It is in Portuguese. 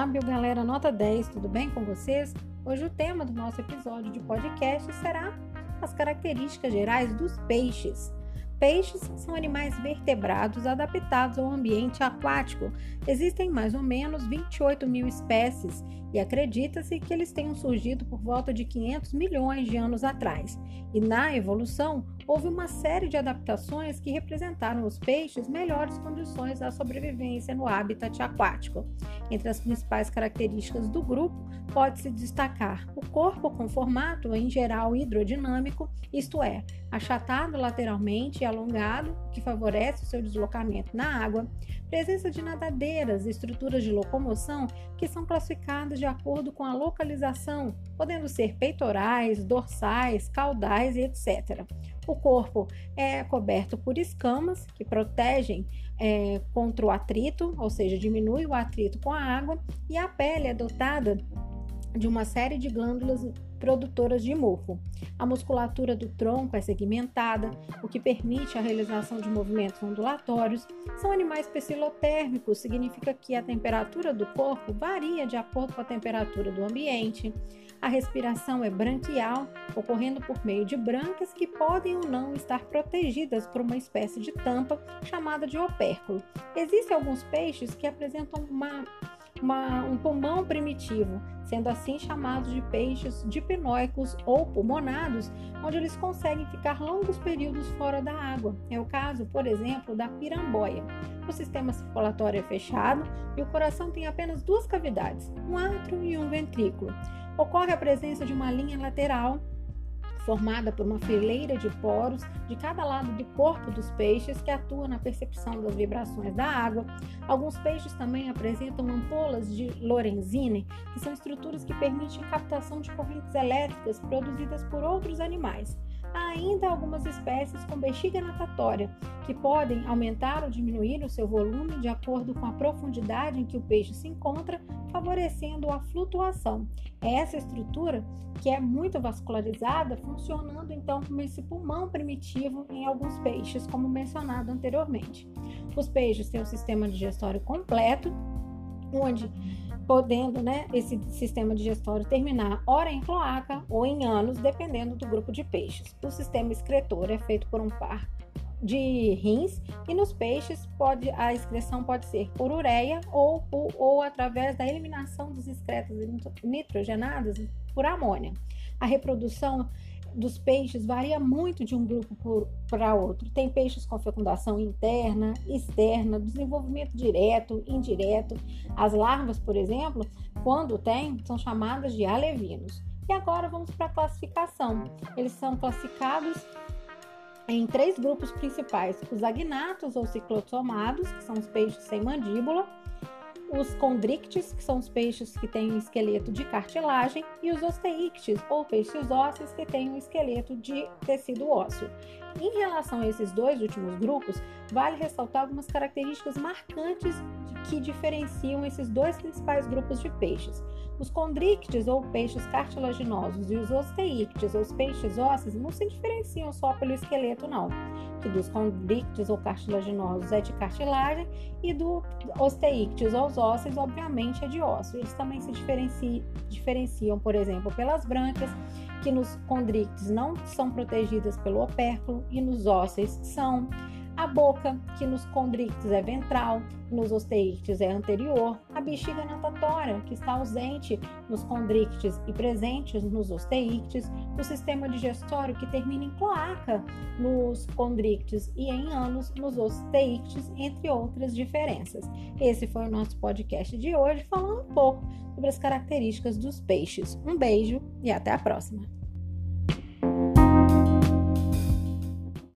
Lábio, galera, nota 10, tudo bem com vocês? Hoje o tema do nosso episódio de podcast será as características gerais dos peixes. Peixes são animais vertebrados adaptados ao ambiente aquático. Existem mais ou menos 28 mil espécies e acredita-se que eles tenham surgido por volta de 500 milhões de anos atrás. E na evolução, houve uma série de adaptações que representaram os peixes melhores condições da sobrevivência no habitat aquático. Entre as principais características do grupo, pode-se destacar o corpo com formato em geral hidrodinâmico, isto é, achatado lateralmente alongado, que favorece o seu deslocamento na água, presença de nadadeiras e estruturas de locomoção que são classificadas de acordo com a localização, podendo ser peitorais, dorsais, caudais e etc. O corpo é coberto por escamas que protegem é, contra o atrito, ou seja, diminui o atrito com a água, e a pele é dotada de uma série de glândulas produtoras de mofo. A musculatura do tronco é segmentada, o que permite a realização de movimentos ondulatórios. São animais pecilotérmicos, significa que a temperatura do corpo varia de acordo com a temperatura do ambiente. A respiração é branquial, ocorrendo por meio de brancas que podem ou não estar protegidas por uma espécie de tampa chamada de opérculo. Existem alguns peixes que apresentam uma uma, um pulmão primitivo, sendo assim chamados de peixes dipnóicos ou pulmonados, onde eles conseguem ficar longos períodos fora da água. É o caso, por exemplo, da piramboia. O sistema circulatório é fechado e o coração tem apenas duas cavidades, um átrio e um ventrículo. Ocorre a presença de uma linha lateral formada por uma fileira de poros de cada lado do corpo dos peixes que atua na percepção das vibrações da água. Alguns peixes também apresentam ampolas de Lorenzini, que são estruturas que permitem captação de correntes elétricas produzidas por outros animais. Há ainda algumas espécies com bexiga natatória, que podem aumentar ou diminuir o seu volume de acordo com a profundidade em que o peixe se encontra, favorecendo a flutuação. É essa estrutura, que é muito vascularizada, funcionando então como esse pulmão primitivo em alguns peixes, como mencionado anteriormente. Os peixes têm um sistema digestório completo, onde podendo né, esse sistema digestório terminar ora em cloaca ou em ânus, dependendo do grupo de peixes. O sistema excretor é feito por um par de rins e nos peixes pode, a excreção pode ser por ureia ou, ou, ou através da eliminação dos excretos nitrogenados por amônia. A reprodução dos peixes varia muito de um grupo para outro. Tem peixes com fecundação interna, externa, desenvolvimento direto, indireto. As larvas, por exemplo, quando tem, são chamadas de alevinos. E agora vamos para a classificação. Eles são classificados em três grupos principais: os agnatos ou ciclotomados, que são os peixes sem mandíbula, os condrictes, que são os peixes que têm um esqueleto de cartilagem, e os osteictes, ou peixes ósseos, que têm um esqueleto de tecido ósseo. Em relação a esses dois últimos grupos, vale ressaltar algumas características marcantes que diferenciam esses dois principais grupos de peixes. Os condrictes, ou peixes cartilaginosos, e os osteictes, ou os peixes ósseos, não se diferenciam só pelo esqueleto, não. Que dos condrictes ou cartilaginosos é de cartilagem e do osteictes ou os ósseos, obviamente, é de osso. Eles também se diferenciam, diferenciam por exemplo, pelas brancas, que nos condrictes não são protegidas pelo opérculo e nos ósseos são. A boca, que nos condrictes é ventral, nos osteictes é anterior. A bexiga natatória, que está ausente nos condrictes e presente nos osteictes. O sistema digestório, que termina em cloaca nos condrictes e em ânus nos osteictes, entre outras diferenças. Esse foi o nosso podcast de hoje, falando um pouco sobre as características dos peixes. Um beijo e até a próxima!